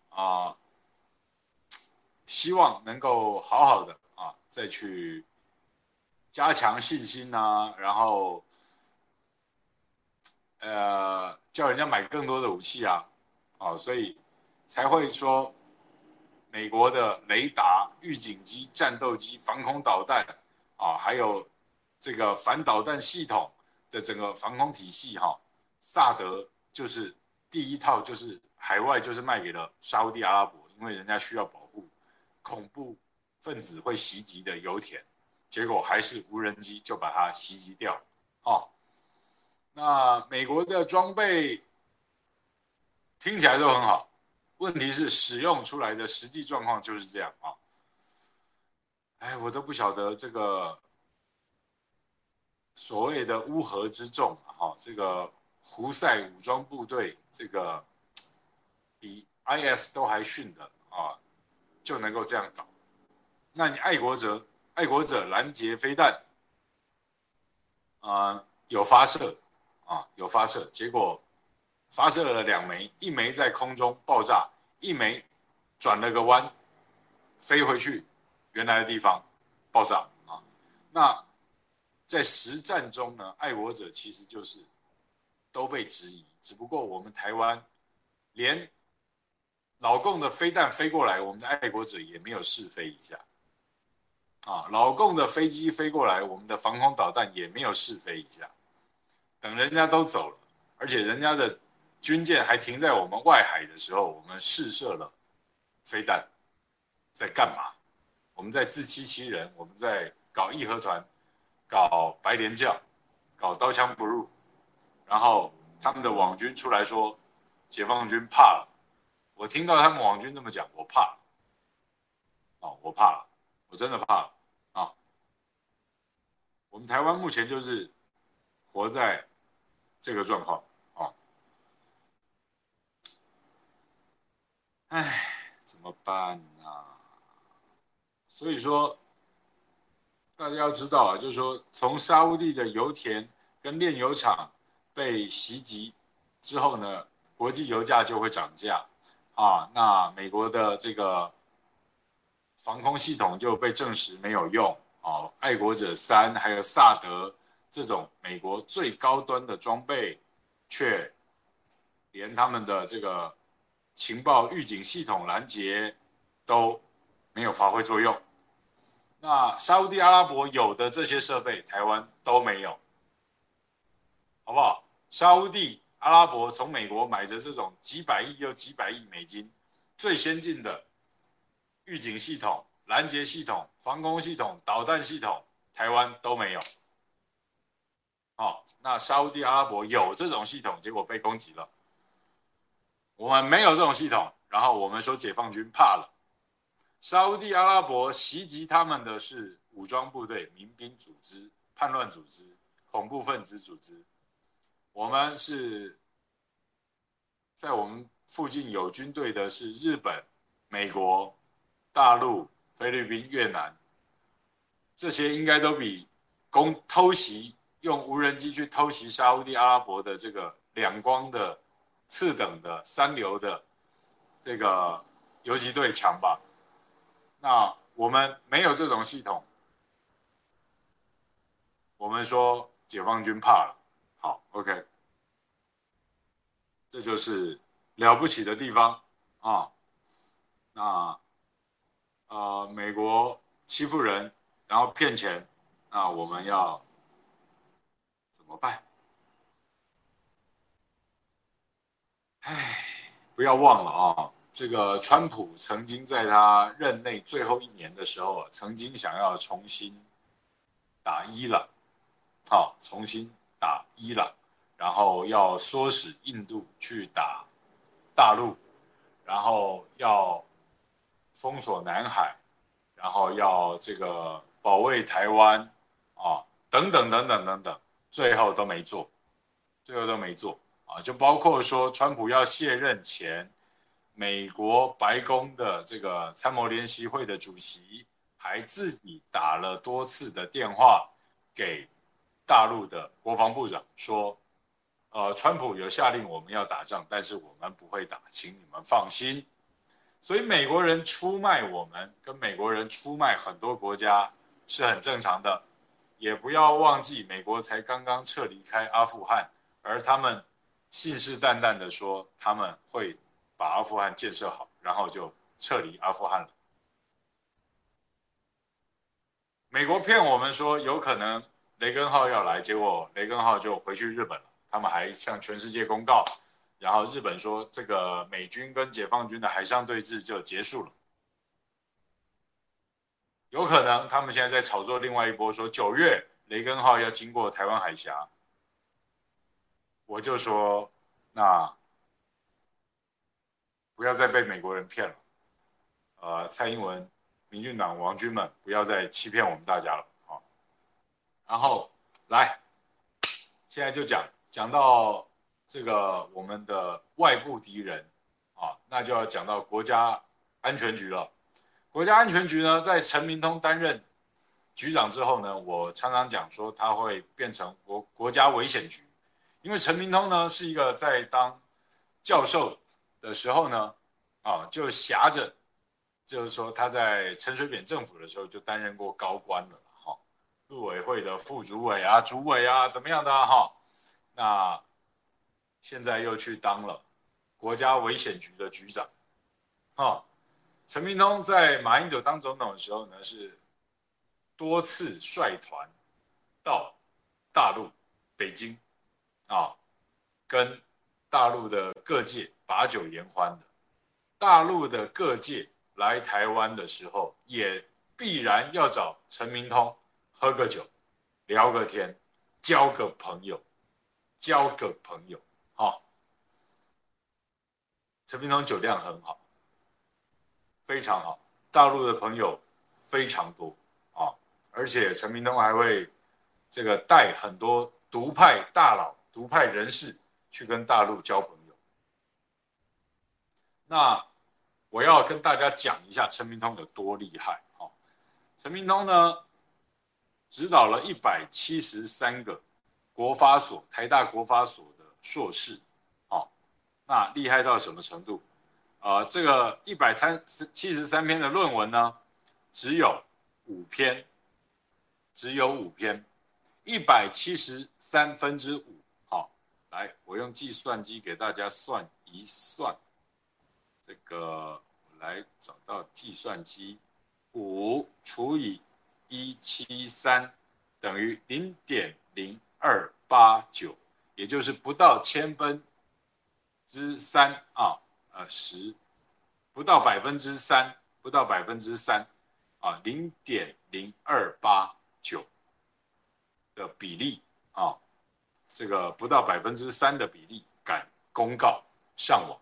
啊，希望能够好好的啊，再去加强信心、啊，然后呃叫人家买更多的武器啊，啊，所以才会说美国的雷达、预警机、战斗机、防空导弹啊，还有。这个反导弹系统的整个防空体系，哈，萨德就是第一套，就是海外就是卖给了沙乌地阿拉伯，因为人家需要保护恐怖分子会袭击的油田，结果还是无人机就把它袭击掉，哦，那美国的装备听起来都很好，问题是使用出来的实际状况就是这样啊，哎，我都不晓得这个。所谓的乌合之众，哈，这个胡塞武装部队，这个比 IS 都还逊的啊，就能够这样搞。那你爱国者，爱国者拦截飞弹，啊，有发射，啊，有发射，结果发射了两枚，一枚在空中爆炸，一枚转了个弯，飞回去原来的地方爆炸啊，那。在实战中呢，爱国者其实就是都被质疑。只不过我们台湾连老共的飞弹飞过来，我们的爱国者也没有试飞一下啊。老共的飞机飞过来，我们的防空导弹也没有试飞一下。等人家都走了，而且人家的军舰还停在我们外海的时候，我们试射了飞弹，在干嘛？我们在自欺欺人，我们在搞义和团。搞白莲教，搞刀枪不入，然后他们的网军出来说，解放军怕了。我听到他们网军这么讲，我怕了。哦，我怕了，我真的怕了啊！我们台湾目前就是活在这个状况啊。唉，怎么办呢？所以说，大家要知道啊，就是说，从沙乌地的油田跟炼油厂被袭击之后呢，国际油价就会涨价啊。那美国的这个防空系统就被证实没有用啊，爱国者三还有萨德这种美国最高端的装备，却连他们的这个情报预警系统拦截都没有发挥作用，那沙乌地阿拉伯有的这些设备，台湾都没有，好不好？沙乌地阿拉伯从美国买的这种几百亿又几百亿美金最先进的预警系统、拦截系统、防空系统、导弹系统，台湾都没有。哦，那沙乌地阿拉伯有这种系统，结果被攻击了。我们没有这种系统，然后我们说解放军怕了。沙乌地阿拉伯袭击他们的是武装部队、民兵组织、叛乱组织、恐怖分子组织。我们是在我们附近有军队的是日本、美国、大陆、菲律宾、越南，这些应该都比攻偷袭用无人机去偷袭沙乌地阿拉伯的这个两光的次等的三流的这个游击队强吧。那我们没有这种系统，我们说解放军怕了。好，OK，这就是了不起的地方啊。那呃，美国欺负人，然后骗钱，那我们要怎么办？哎，不要忘了啊。这个川普曾经在他任内最后一年的时候，曾经想要重新打伊朗，好，重新打伊朗，然后要唆使印度去打大陆，然后要封锁南海，然后要这个保卫台湾，啊，等等等等等等，最后都没做，最后都没做啊，就包括说川普要卸任前。美国白宫的这个参谋联席会的主席还自己打了多次的电话给大陆的国防部长，说：“呃，川普有下令我们要打仗，但是我们不会打，请你们放心。”所以美国人出卖我们，跟美国人出卖很多国家是很正常的。也不要忘记，美国才刚刚撤离开阿富汗，而他们信誓旦旦的说他们会。把阿富汗建设好，然后就撤离阿富汗了。美国骗我们说有可能雷根号要来，结果雷根号就回去日本了。他们还向全世界公告，然后日本说这个美军跟解放军的海上对峙就结束了。有可能他们现在在炒作另外一波，说九月雷根号要经过台湾海峡。我就说那。不要再被美国人骗了，呃，蔡英文、民进党王军们不要再欺骗我们大家了啊！然后来，现在就讲讲到这个我们的外部敌人啊，那就要讲到国家安全局了。国家安全局呢，在陈明通担任局长之后呢，我常常讲说他会变成国国家危险局，因为陈明通呢是一个在当教授。的时候呢，啊，就挟着，就是说他在陈水扁政府的时候就担任过高官了，哈，陆委会的副主委啊、主委啊，怎么样的哈？那现在又去当了国家危险局的局长，哈。陈明通在马英九当总统的时候呢，是多次率团到大陆北京，啊，跟大陆的各界。把酒言欢的，大陆的各界来台湾的时候，也必然要找陈明通喝个酒，聊个天，交个朋友，交个朋友，好。陈明通酒量很好，非常好，大陆的朋友非常多啊，而且陈明通还会这个带很多独派大佬、独派人士去跟大陆交朋友。那我要跟大家讲一下陈明通有多厉害。啊，陈明通呢，指导了一百七十三个国发所、台大国发所的硕士。哦，那厉害到什么程度？呃，这个一百三十七十三篇的论文呢，只有五篇，只有五篇，一百七十三分之五。好来，我用计算机给大家算一算，这个来找到计算机，五除以一七三等于零点零二八九，也就是不到千分之三啊，十，不到百分之三，不到百分之三啊，零点零二八九的比例啊。这个不到百分之三的比例敢公告上网，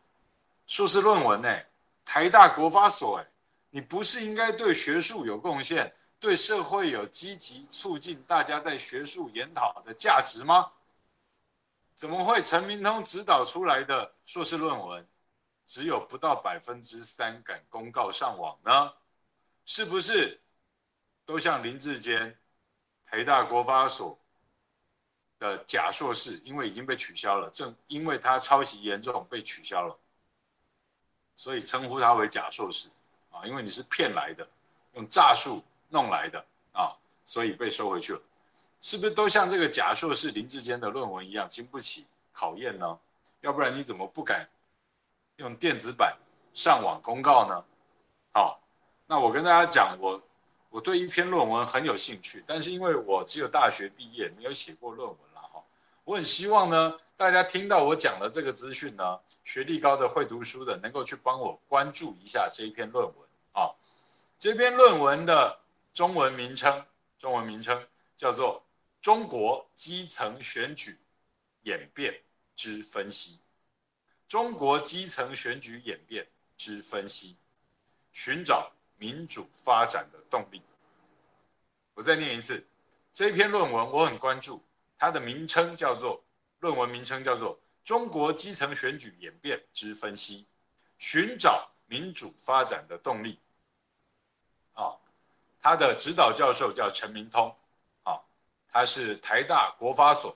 硕士论文呢？台大国发所哎，你不是应该对学术有贡献，对社会有积极促进大家在学术研讨的价值吗？怎么会陈明通指导出来的硕士论文，只有不到百分之三敢公告上网呢？是不是都像林志坚，台大国发所？的假硕士，因为已经被取消了，正因为他抄袭严重被取消了，所以称呼他为假硕士啊，因为你是骗来的，用诈术弄来的啊，所以被收回去了，是不是都像这个假硕士林志坚的论文一样经不起考验呢？要不然你怎么不敢用电子版上网公告呢？好，那我跟大家讲我。我对一篇论文很有兴趣，但是因为我只有大学毕业，没有写过论文了哈。我很希望呢，大家听到我讲的这个资讯呢，学历高的会读书的，能够去帮我关注一下这一篇论文啊。这篇论文的中文名称，中文名称叫做《中国基层选举演变之分析》，中国基层选举演变之分析，寻找。民主发展的动力。我再念一次，这篇论文我很关注，它的名称叫做论文名称叫做《中国基层选举演变之分析》，寻找民主发展的动力。啊，他的指导教授叫陈明通，啊，他是台大国发所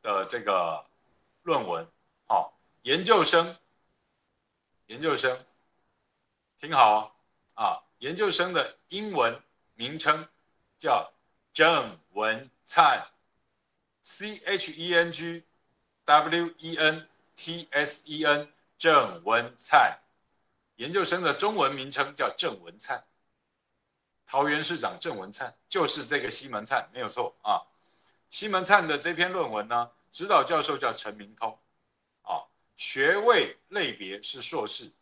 的这个论文，研究生，研究生，听好哦。啊，研究生的英文名称叫郑文灿，C H E N G W E N T S E N，郑文灿。研究生的中文名称叫郑文灿，桃园市长郑文灿就是这个西门灿，没有错啊。西门灿的这篇论文呢，指导教授叫陈明通，学位类别是硕士。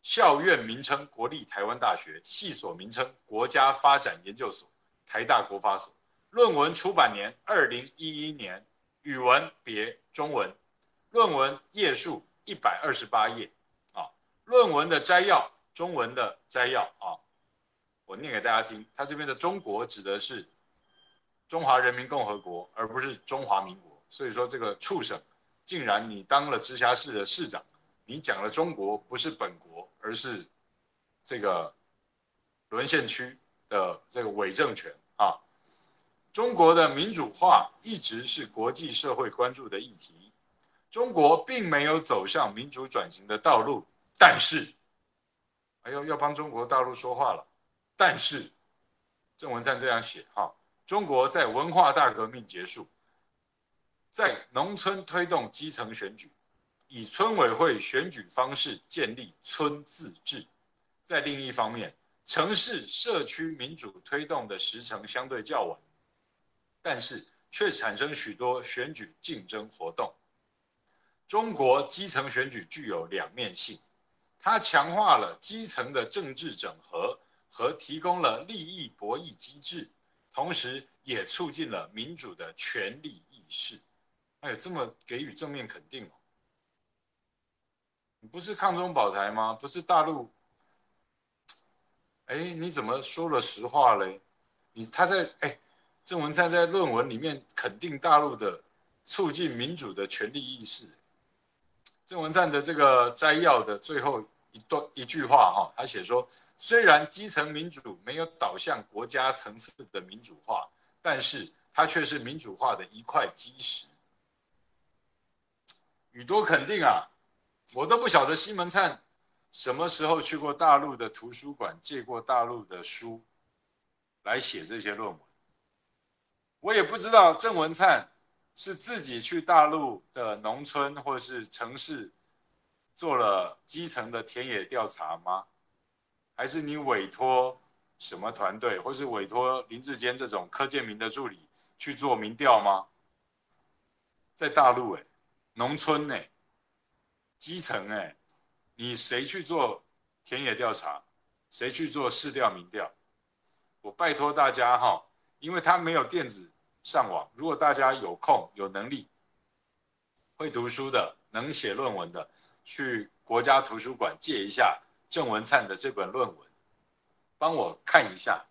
校院名称：国立台湾大学，系所名称：国家发展研究所，台大国发所。论文出版年：二零一一年，语文别中文。论文页数一百二十八页。啊，论文的摘要，中文的摘要啊，我念给大家听。他这边的中国指的是中华人民共和国，而不是中华民国。所以说这个畜生，竟然你当了直辖市的市长，你讲了中国不是本国。而是这个沦陷区的这个伪政权啊！中国的民主化一直是国际社会关注的议题。中国并没有走向民主转型的道路，但是，哎呦，要帮中国大陆说话了。但是，郑文灿这样写哈：中国在文化大革命结束，在农村推动基层选举。以村委会选举方式建立村自治，在另一方面，城市社区民主推动的时程相对较晚，但是却产生许多选举竞争活动。中国基层选举具有两面性，它强化了基层的政治整合和提供了利益博弈机制，同时也促进了民主的权力意识。哎，这么给予正面肯定哦。你不是抗中保台吗？不是大陆？哎，你怎么说了实话嘞？你他在哎，郑文灿在论文里面肯定大陆的促进民主的权利意识。郑文灿的这个摘要的最后一段一句话哈，他写说，虽然基层民主没有导向国家层次的民主化，但是它却是民主化的一块基石。你多肯定啊，我都不晓得西门灿什么时候去过大陆的图书馆，借过大陆的书来写这些论文。我也不知道郑文灿是自己去大陆的农村或是城市做了基层的田野调查吗？还是你委托什么团队，或是委托林志坚这种柯建铭的助理去做民调吗？在大陆，哎，农村，哎，基层，哎，你谁去做田野调查？谁去做市调民调？我拜托大家哈，因为他没有电子。上网，如果大家有空、有能力、会读书的、能写论文的，去国家图书馆借一下郑文灿的这本论文，帮我看一下，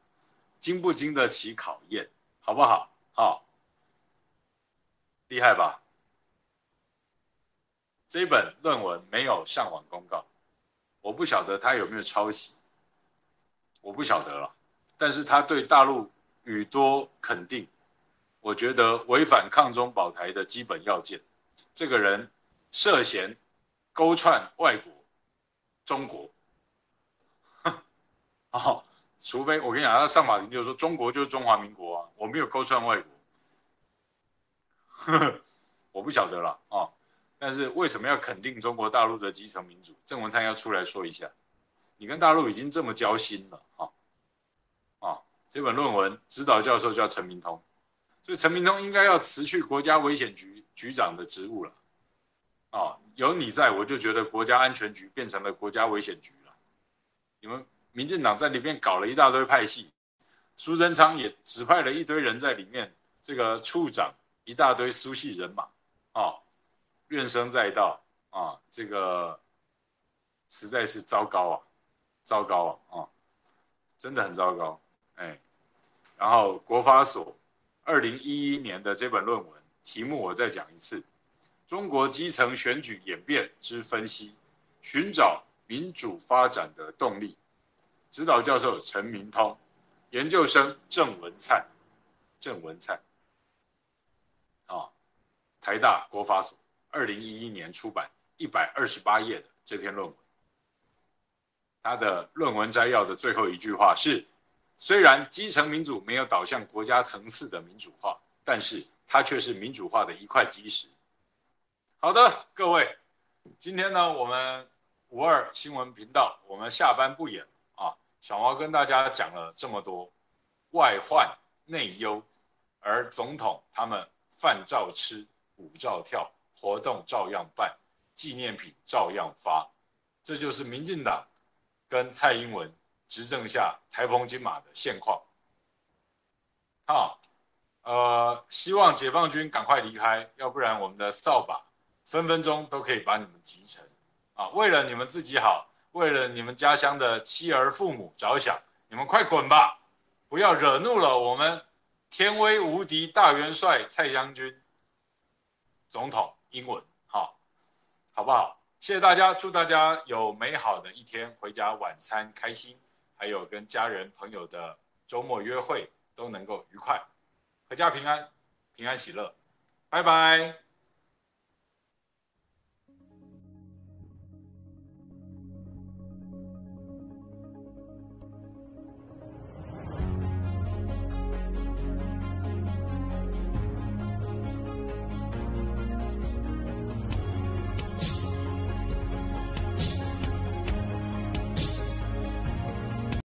经不经得起考验，好不好？好，厉害吧？这本论文没有上网公告，我不晓得他有没有抄袭，我不晓得了。但是他对大陆语多肯定。我觉得违反抗中保台的基本要件，这个人涉嫌勾串外国、中国。(laughs) 哦，除非我跟你讲，他上法庭就说中国就是中华民国啊，我没有勾串外国。呵呵，我不晓得了啊、哦。但是为什么要肯定中国大陆的基层民主？郑文灿要出来说一下，你跟大陆已经这么交心了啊啊、这本论文指导教授叫陈明通。所以陈明通应该要辞去国家危险局局长的职务了，啊，有你在我就觉得国家安全局变成了国家危险局了。你们民进党在里面搞了一大堆派系，苏贞昌也指派了一堆人在里面，这个处长一大堆苏系人马，啊，怨声载道啊，这个实在是糟糕啊，糟糕啊，啊，真的很糟糕，哎，然后国发所。二零一一年的这本论文题目我再讲一次：中国基层选举演变之分析，寻找民主发展的动力。指导教授陈明通，研究生郑文灿，郑文灿，啊，台大国发所二零一一年出版一百二十八页的这篇论文，他的论文摘要的最后一句话是。虽然基层民主没有导向国家层次的民主化，但是它却是民主化的一块基石。好的，各位，今天呢，我们五二新闻频道，我们下班不演啊。小毛跟大家讲了这么多，外患内忧，而总统他们饭照吃，舞照跳，活动照样办，纪念品照样发，这就是民进党跟蔡英文。执政下台澎金马的现况，好，呃，希望解放军赶快离开，要不然我们的扫把分分钟都可以把你们击沉啊！为了你们自己好，为了你们家乡的妻儿父母着想，你们快滚吧，不要惹怒了我们天威无敌大元帅蔡将军总统英文，好，好不好？谢谢大家，祝大家有美好的一天，回家晚餐开心。还有跟家人朋友的周末约会都能够愉快，阖家平安，平安喜乐，拜拜。